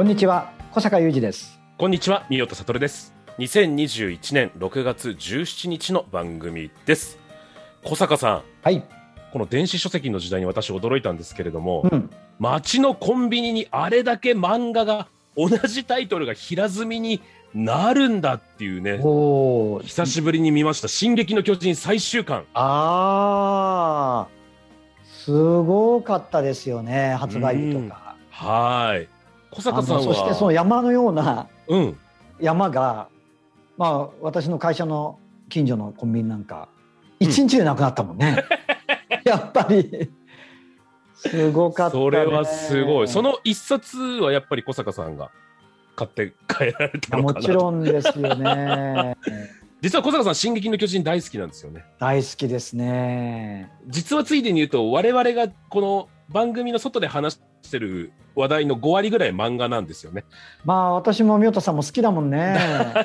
こんにちは小坂雄二です。こんにちは、三代悟です。2021年6月17日の番組です。小坂さん、はい。この電子書籍の時代に私驚いたんですけれども、うん。街のコンビニにあれだけ漫画が同じタイトルが平積みになるんだっていうね、おお久しぶりに見ました「進撃の巨人」最終巻。あー。すごかったですよね発売日とか。はーい。小坂さんそしてその山のようなうん、山がまあ私の会社の近所のコンビニなんか一日でなくなったもんね、やっぱり。すごかった、ね、それはすごい。その一冊はやっぱり小坂さんが買って帰られいやもち。ろんですよね。実は小坂さん、進撃の巨人大好きなんですよね。大好きですね。実はついでに言うと、我々がこの番組の外で話してる話題の5割ぐらい漫画なんですよね。まあ私も宮田さんも好きだもんね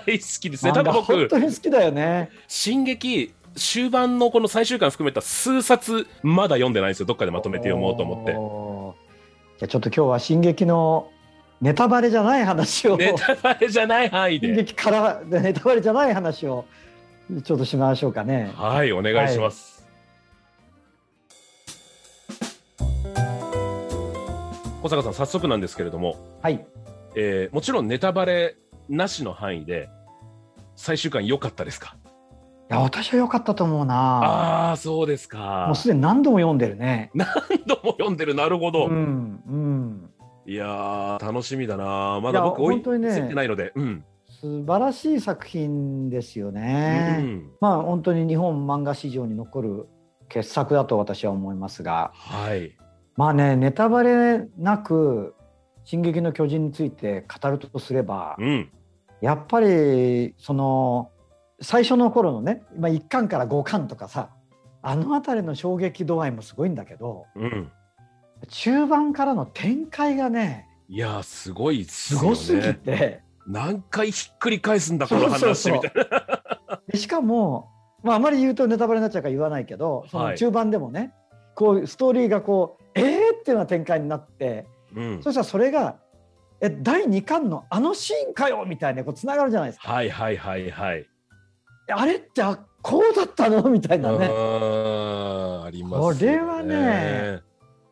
大好きですね。多分漫画本僕、当に好きだよね進撃、終盤のこの最終巻含めた数冊、まだ読んでないんですよ。どっかでまとめて読もうと思って。じゃあちょっと今日は「進撃」のネタバレじゃない話を、ネタバレじゃない範囲で。進撃からネタバレじゃない話をちょっとしましょうかね。はい、お願いします。小坂さん、早速なんですけれども、はい、いえーもちろんネタバレなしの範囲で、最終巻良かったですか？や私は良かったと思うな。ああ、そうですかもう。すでに何度も読んでるね。何度も読んでる、なるほど。うんうん、いやー、楽しみだな。まだ僕、追いついてないので。うん。素晴らしい作品ですようね。ん。まあ本当に日本漫画史上に残る傑作だと私は思いますが、はい。まあねネタバレなく「進撃の巨人」について語るとすれば、うん。やっぱりその最初の頃のね、まあ、1巻から5巻とかさあの辺りの衝撃度合いもすごいんだけどうん。中盤からの展開がねいやー、すごいっすよね。すごすぎて、何回ひっくり返すんだ、この話みたいな。でしかも、まあ、あまり言うとネタバレになっちゃうから言わないけどそはいの中盤でもね、こうストーリーがこうえーっていうような展開になってうん。そしたらそれがえ第2巻のあのシーンかよみたいなこうつながるじゃないですか。はいはいはいはい。あれってあこうだったの？みたいなね。ありますよこれはね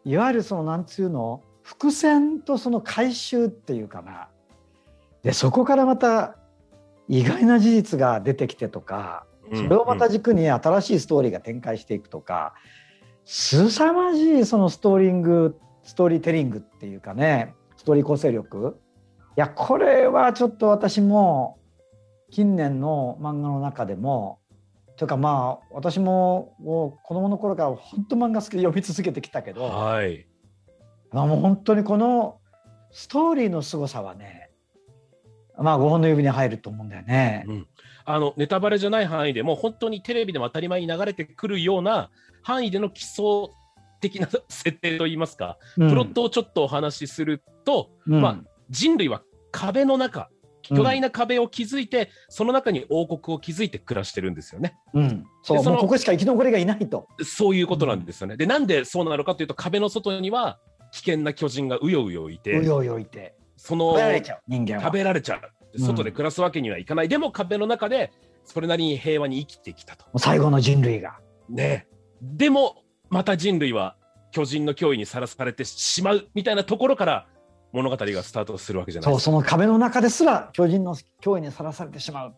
いわゆるそのなんつうの伏線とその回収っていうかなでそこからまた意外な事実が出てきてとかうんそれをまた軸に新しいストーリーが展開していくとか凄まじいそのストーリングストーリーテリングっていうかねストーリー構成力いやこれはちょっと私も近年の漫画の中でもというかまあ私ももう子供の頃から本当漫画好きで読み続けてきたけど、はい。まあ、もう本当にこのストーリーの凄さはねまあ5本の指に入ると思うんだよね。うんあのネタバレじゃない範囲でも本当にテレビでも当たり前に流れてくるような範囲での基礎的な設定といいますか、うんプロットをちょっとお話しすると、うんまあ、人類は壁の中巨大な壁を築いて、その中に王国を築いて暮らしてるんですよね。うん、そうでそのここしか生き残りがいないと。そういうことなんですよね。でなんでそうなのかというと壁の外には危険な巨人がうようよいてうようよいてその食べられちゃう外で暮らすわけにはいかない。でも壁の中でそれなりに平和に生きてきたと。最後の人類が。ね。でもまた人類は巨人の脅威にさらされてしまうみたいなところから物語がスタートするわけじゃないそう。その壁の中ですら巨人の脅威にさらされてしまう。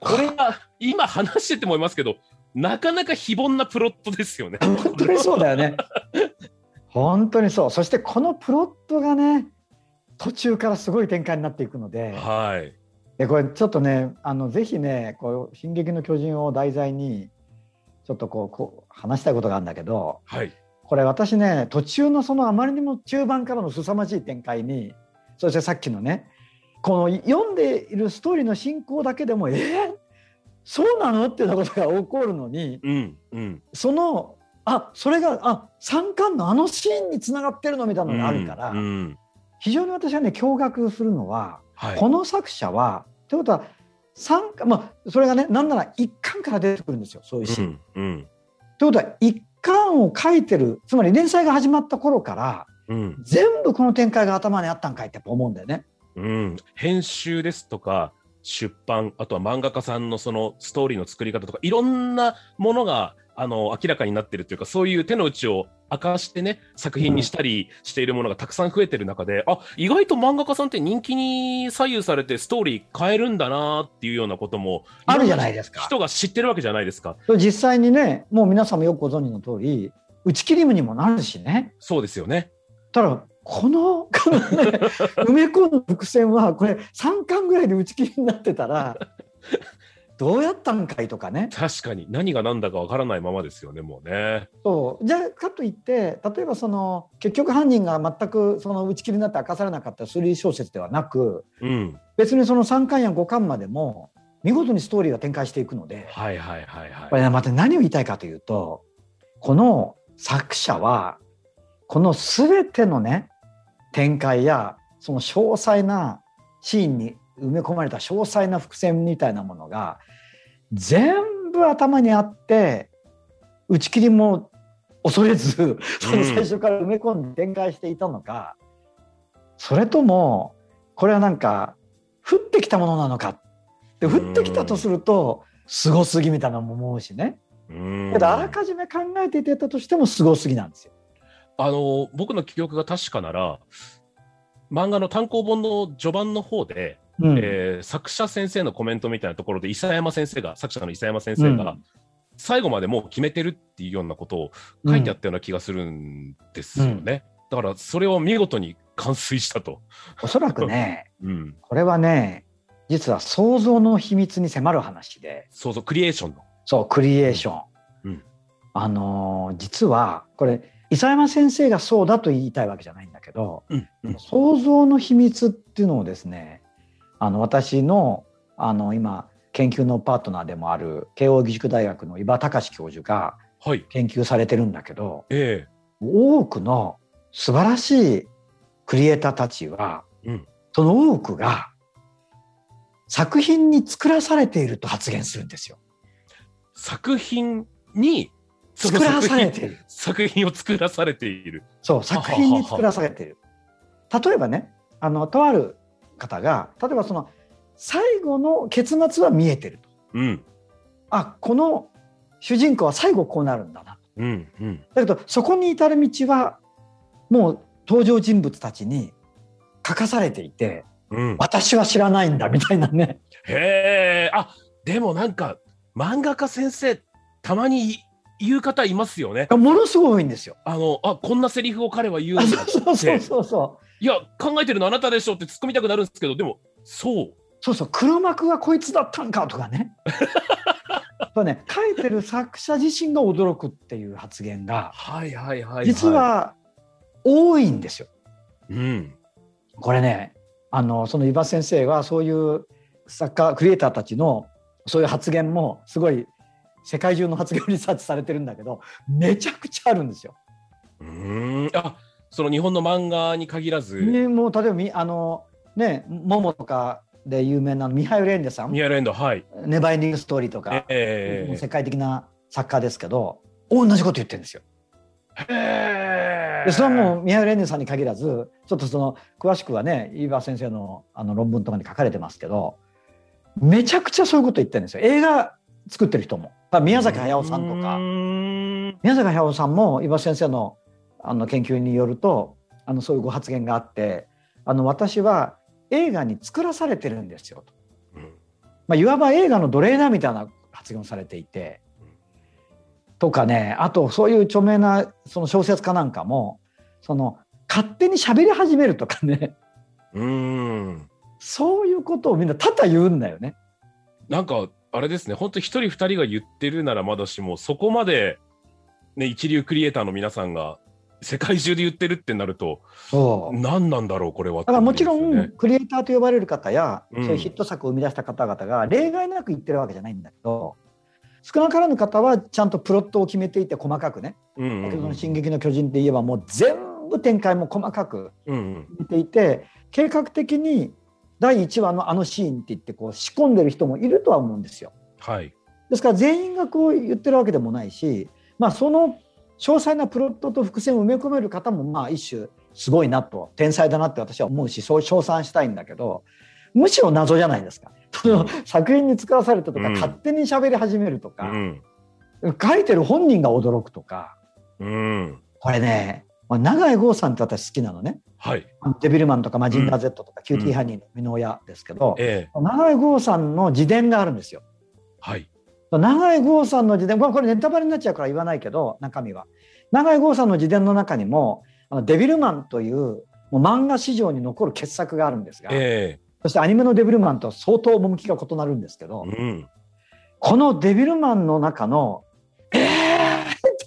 これは今話しててもいますけど、なかなか非凡なプロットですよね。本当にそうだよね。本当にそう。そしてこのプロットがね途中からすごい展開になっていくので、はい。でこれちょっとねあのぜひねこう「進撃の巨人」を題材にちょっとこうこう話したいことがあるんだけどはい。これ私ね途中のそのあまりにも中盤からの凄まじい展開にそしてさっきのねこの読んでいるストーリーの進行だけでもえー、そうなの？っていうようなことが起こるのにうんうん。そのあそれがあ三巻のあのシーンにつながってるのみたいなのがあるから、うんうん非常に私はね驚愕するのは、はい。この作者はということは三巻まあそれがねなんなら一巻から出てくるんですよそういうシーン。うんうんということは一巻を書いてるつまり連載が始まった頃からうん全部この展開が頭にあったんかいってやっぱ思うんだよね。うん。編集ですとか、出版、あとは漫画家さんのそのストーリーの作り方とか、いろんなものが、あの、明らかになってるというか、そういう手の内を明かしてね、作品にしたりしているものがたくさん増えてる中で、あ、意外と漫画家さんって人気に左右されてストーリー変えるんだなっていうようなことも、あるじゃないですか人が知ってるわけじゃないですか。実際にねもう皆さんもよくご存知の通り打ち切りにもなるしね。そうですよね。ただこのこの、ね、埋め込んだ伏線はこれ3巻ぐらいで打ち切りになってたらどうやったんかいとかね確かに。何が何だかわからないままですよね、もうね。そうじゃあかといって例えばその結局犯人が全くその打ち切りになって明かされなかった推理小説ではなくうん。別にその3巻や5巻までも見事にストーリーが展開していくのではいはいはいはい。これねまた何を言いたいかというとこの作者はこの全てのね展開やその詳細なシーンに埋め込まれた詳細な伏線みたいなものが全部頭にあって打ち切りも恐れずその最初から埋め込んで展開していたのか、それともこれはなんか降ってきたものなのか。で降ってきたとするとすごすぎみたいなのも思うしね。あらかじめ考えていてたとしてもすごすぎなんですよ。あの僕の記憶が確かなら漫画の単行本の序盤の方で、うん。えー作者先生のコメントみたいなところで伊佐山先生が作者の伊佐山先生が、うん。最後までもう決めてるっていうようなことを書いてあったような気がするんですよね。だからそれを見事に完遂したと。おそらくね うん、これはね実は想像の秘密に迫る話で。そうそうクリエーションの。そうクリエーション。うん。あのー実はこれ伊佐山先生がそうだと言いたいわけじゃないんだけどうん。うん。想像の秘密っていうのをですねあの私のあの今研究のパートナーでもある慶應義塾大学の伊庭隆教授がはい。研究されてるんだけどえ多くの素晴らしいクリエイターたちは、うんその多くが作品に作らされていると発言するんですよ。え作品にそ作らされている。作品を作らされている。そう作品に作らされている。例えばねあのとある方が例えばその最後の結末は見えてると。うんあこの主人公は最後こうなるんだな。うんうん。だけどそこに至る道はもう登場人物たちに書かされていてうん、私は知らないんだみたいなね。へえ、あでもなんか、漫画家先生、たまに言う方いますよね。ものすごい多いんですよ。あの、あこんなセリフを彼は言うあんだそうそう。そうそう。いや、考えてるのあなたでしょって突っ込みたくなるんですけど、でも、そう。そうそう黒幕はこいつだったんかとかね。そうね書いてる作者自身が驚くっていう発言がはいはいはい、はい。実、は多いんですよ。うん。これねあのその伊庭先生はそういう作家クリエイターたちのそういう発言もすごい世界中の発言をリサーチされてるんだけどめちゃくちゃあるんですよ。うーん。あその日本の漫画に限らず、ねもう例えばみあのねモモとかで有名なミハイル・レンデさん。ミアレンド、はい。「ネバーエンディング・ストーリー」とか、ええもう世界的な作家ですけど同じこと言ってるんですよ。でそれはもうミハイル・レンデさんに限らずちょっとその詳しくはね飯場先生のあの論文とかに書かれてますけどめちゃくちゃそういうこと言ってるんですよ。映画作ってる人も。まあ宮崎駿さんとうか宮崎駿さんも伊庭先生のあの研究によるとあのそういうご発言があってあの私は映画に作らされてるんですよと、うん。まあ、いわば映画の奴隷だみたいな発言をされていてとかねあとそういう著名なその小説家なんかもその勝手に喋り始めるとかね。うーん。そういうことをみんな多々言うんだよね。なんか、あれですね、本当一人二人が言ってるならまだしも、そこまで、ね、一流クリエイターの皆さんが世界中で言ってるってなると、そう何なんだろう、これは。だからもちろんクリエイターと呼ばれる方や、うんそういうヒット作を生み出した方々が例外なく言ってるわけじゃないんだけど少なからぬ方はちゃんとプロットを決めていて細かくねうんうん先ほどの「進撃の巨人」で言えばもう全部展開も細かくうんうん決めていて計画的に第1話のあのシーンって言ってこう仕込んでる人もいるとは思うんですよ。はい。ですから全員がこう言ってるわけでもないし、まあ、その詳細なプロットと伏線を埋め込める方もまあ一種すごいなと天才だなって私は思うしそう称賛したいんだけどむしろ謎じゃないですか。その作品に作らされたとか、うん勝手に喋り始めるとか、うん。書いてる本人が驚くとかうん。これねまあ永井豪さんって私好きなのね。はい。デビルマンとかマジンガー Z とか、キューティーハニーの生みの親ですけど、ええ永井豪さんの自伝があるんですよ。はい。永井豪さんの自伝、まあこれネタバレになっちゃうから言わないけど、中身は。永井豪さんの自伝の中にも、あのデビルマンというもう漫画史上に残る傑作があるんですが、えそしてアニメのデビルマンと相当趣が異なるんですけどえ、うん。このデビルマンの中の、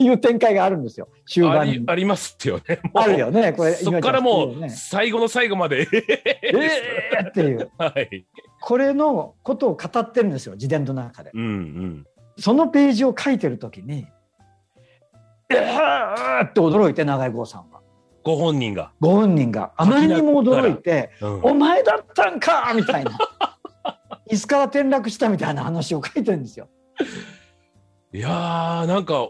いう展開があるんですよ、終あ盤に。りありますよね。あるよね、これ。そこからもう最後の最後まで。えーっていう。はい。これのことを語ってるんですよ、自伝の中で。うんうん。そのページを書いてるときに、えーって驚いて、永井豪さんは。ご本人が。ご本人があまりにも驚いてうん「お前だったんか!」みたいな 椅子から転落したみたいな話を書いてるんですよ。いやー、なんか、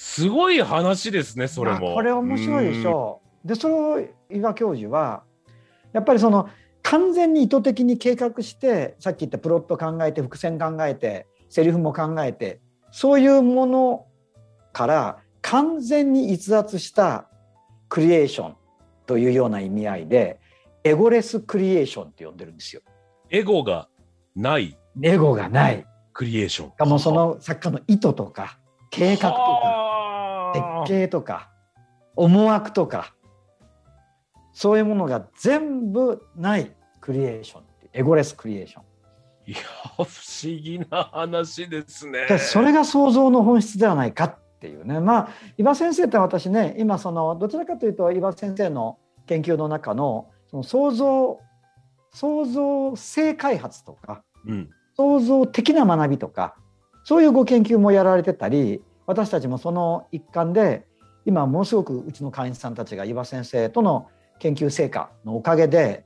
すごい話ですね、それも。まあこれ面白いでしょう。でそれを伊賀教授はやっぱりその完全に意図的に計画してさっき言ったプロット考えて伏線考えてセリフも考えてそういうものから完全に逸脱したクリエーションというような意味合いでエゴレスクリエーションって呼んでるんですよ。エゴがないエゴがない。クリエーション。かもその作家の意図とか計画とかか設計とか思惑とかそういうものが全部ないクリエーションエゴレスクリエーションいや、不思議な話ですね。でそれが創造の本質ではないかっていうねまあ伊庭先生って私ね今そのどちらかというと伊庭先生の研究の中のその創造創造性開発とかうん。創造的な学びとかそういうご研究もやられてたり私たちもその一環で今ものすごくうちの会員さんたちが岩先生との研究成果のおかげで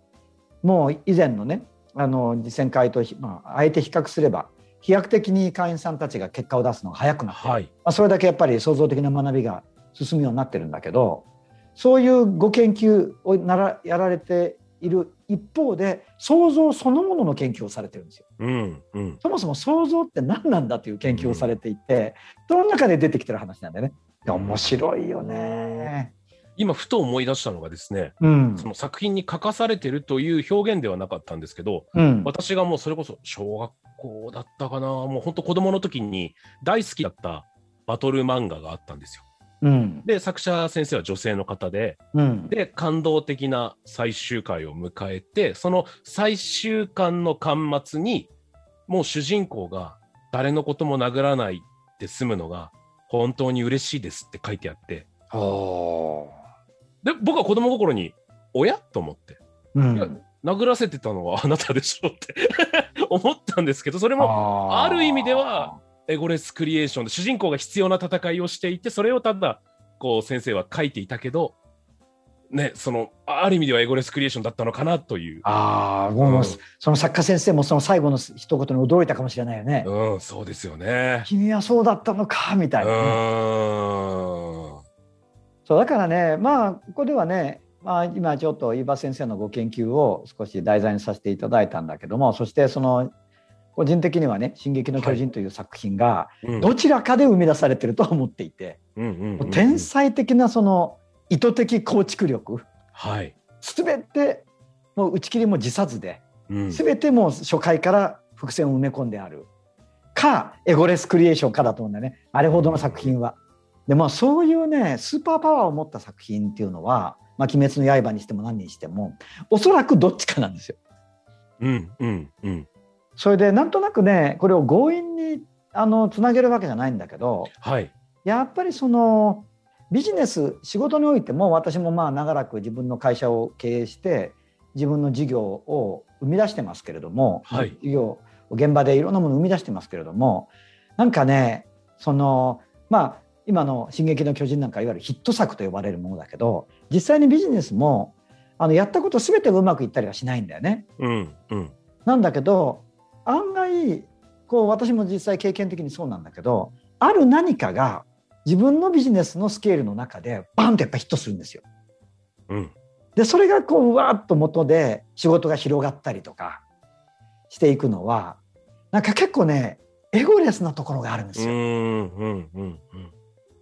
もう以前のねあの実践会と、まあ、あえて比較すれば飛躍的に会員さんたちが結果を出すのが早くなってる、はい。まあ、それだけやっぱり創造的な学びが進むようになってるんだけどそういうご研究をならやられている一方で創造そのものの研究をされてるんですよ。うん。うん。そもそも創造って何なんだという研究をされていて、その中で出てきてる話なんだよね。面白いよね。今、ふと思い出したのがですね、うんその作品に書かされてるという表現ではなかったんですけど、うん私がもうそれこそ小学校だったかな、もう本当子供の時に大好きだったバトル漫画があったんですよ。うん。で、作者先生は女性の方で、うん。で、感動的な最終回を迎えて、その最終巻の巻末に、もう主人公が誰のことも殴らないで済むのが本当に嬉しいですって書いてあって、おで、僕は子供心に、おやと思って、ーうん。殴らせてたのはあなたでしょって 思ったんですけど、それもある意味ではエゴレスクリエーションで主人公が必要な戦いをしていて、それをただ、こう先生は書いていたけど、ね、その、ある意味ではエゴレスクリエーションだったのかなという。あーもううんその作家先生もその最後の一言に驚いたかもしれないよね。うん、そうですよね。君はそうだったのかみたういなね。そうだからねまあここではね、まあ、今ちょっと伊庭先生のご研究を少し題材にさせていただいたんだけどもそしてその個人的にはね「進撃の巨人」という作品がうんどちらかで生み出されてると思っていて、天才的なその意図的構築力はい。全てもう打ち切りも辞さずでうん全てもう初回から伏線を埋め込んであるかエゴレスクリエーションかだと思うんだよねあれほどの作品は。でまあそういうねスーパーパワーを持った作品っていうのは「まあ、鬼滅の刃」にしても何にしてもおそらくどっちかなんですよ。うんうんうん。それでなんとなくねこれを強引にあのつなげるわけじゃないんだけどはい。やっぱりそのビジネス仕事においても私もまあ長らく自分の会社を経営して自分の事業を生み出してますけれども、はい事業現場でいろんなものを生み出してますけれどもなんかねそのまあ今の「進撃の巨人」なんかいわゆるヒット作と呼ばれるものだけど実際にビジネスもあのやったこと全てがうまくいったりはしないんだよね。うんうん。なんだけど案外こう私も実際経験的にそうなんだけどある何かが自分のビジネスのスケールの中でバンとやっぱヒットするんですよ。うん。でそれがこううわーっと元で仕事が広がったりとかしていくのはなんか結構ねエゴレスなところがあるんですよ。うんうんうん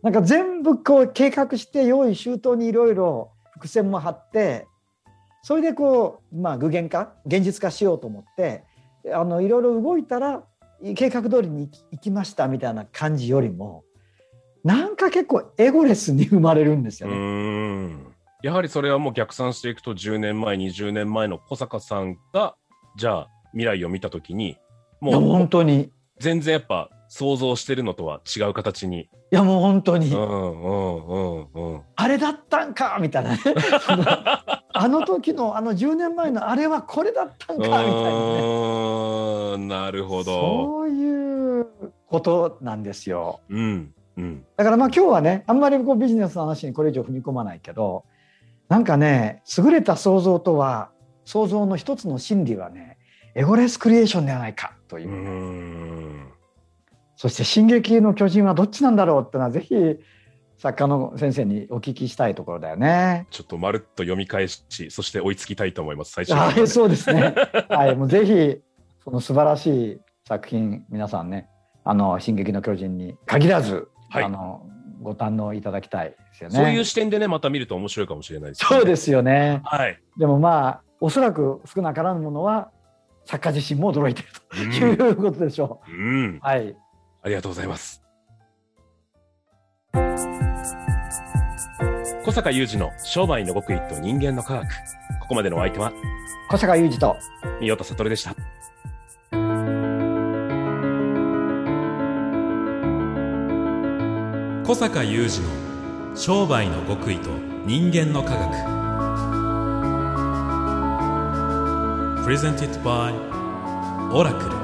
なんか全部こう計画して用意周到にいろいろ伏線も張ってそれでこうまあ具現化現実化しようと思ってあのいろいろ動いたら計画通りに行きましたみたいな感じよりもなんか結構エゴレスに生まれるんですうよね。ん。やはりそれはもう逆算していくと10年前20年前の小坂さんがじゃあ未来を見た時にもう本当にい全然やっぱ想像してるのとは違う形に。やもう本当に、うんうんうんうん。あれだったんかみたいなね あの時のあの10年前のあれはこれだったんかみたいなね。なるほど。そういうことなんですよ。うんうんだからまあ今日はねあんまりこうビジネスの話にこれ以上踏み込まないけどなんかね優れた創造とは創造の一つの真理はねエゴレスクリエーションではないかというう、ん。そして「進撃の巨人」はどっちなんだろうっていうのはぜひ作家の先生にお聞きしたいところだよね。ちょっとまるっと読み返し、そして追いつきたいと思います。最初はい、そうですね。はい、もうぜひその素晴らしい作品皆さんね「あの進撃の巨人」に限らず、はいあのご堪能いただきたいですよね。そういう視点でね、また見ると面白いかもしれないです、。そうですすよね。はい。でもまあおそらく少なからぬものは作家自身も驚いているとうんいうことでしょうんう。はい。ありがとうございます。小坂雄二の商売の極意と人間の科学。ここまでのお相手は小坂雄二と三代田悟でした。小坂雄二の商売の極意と人間の科学 Presented by オラクル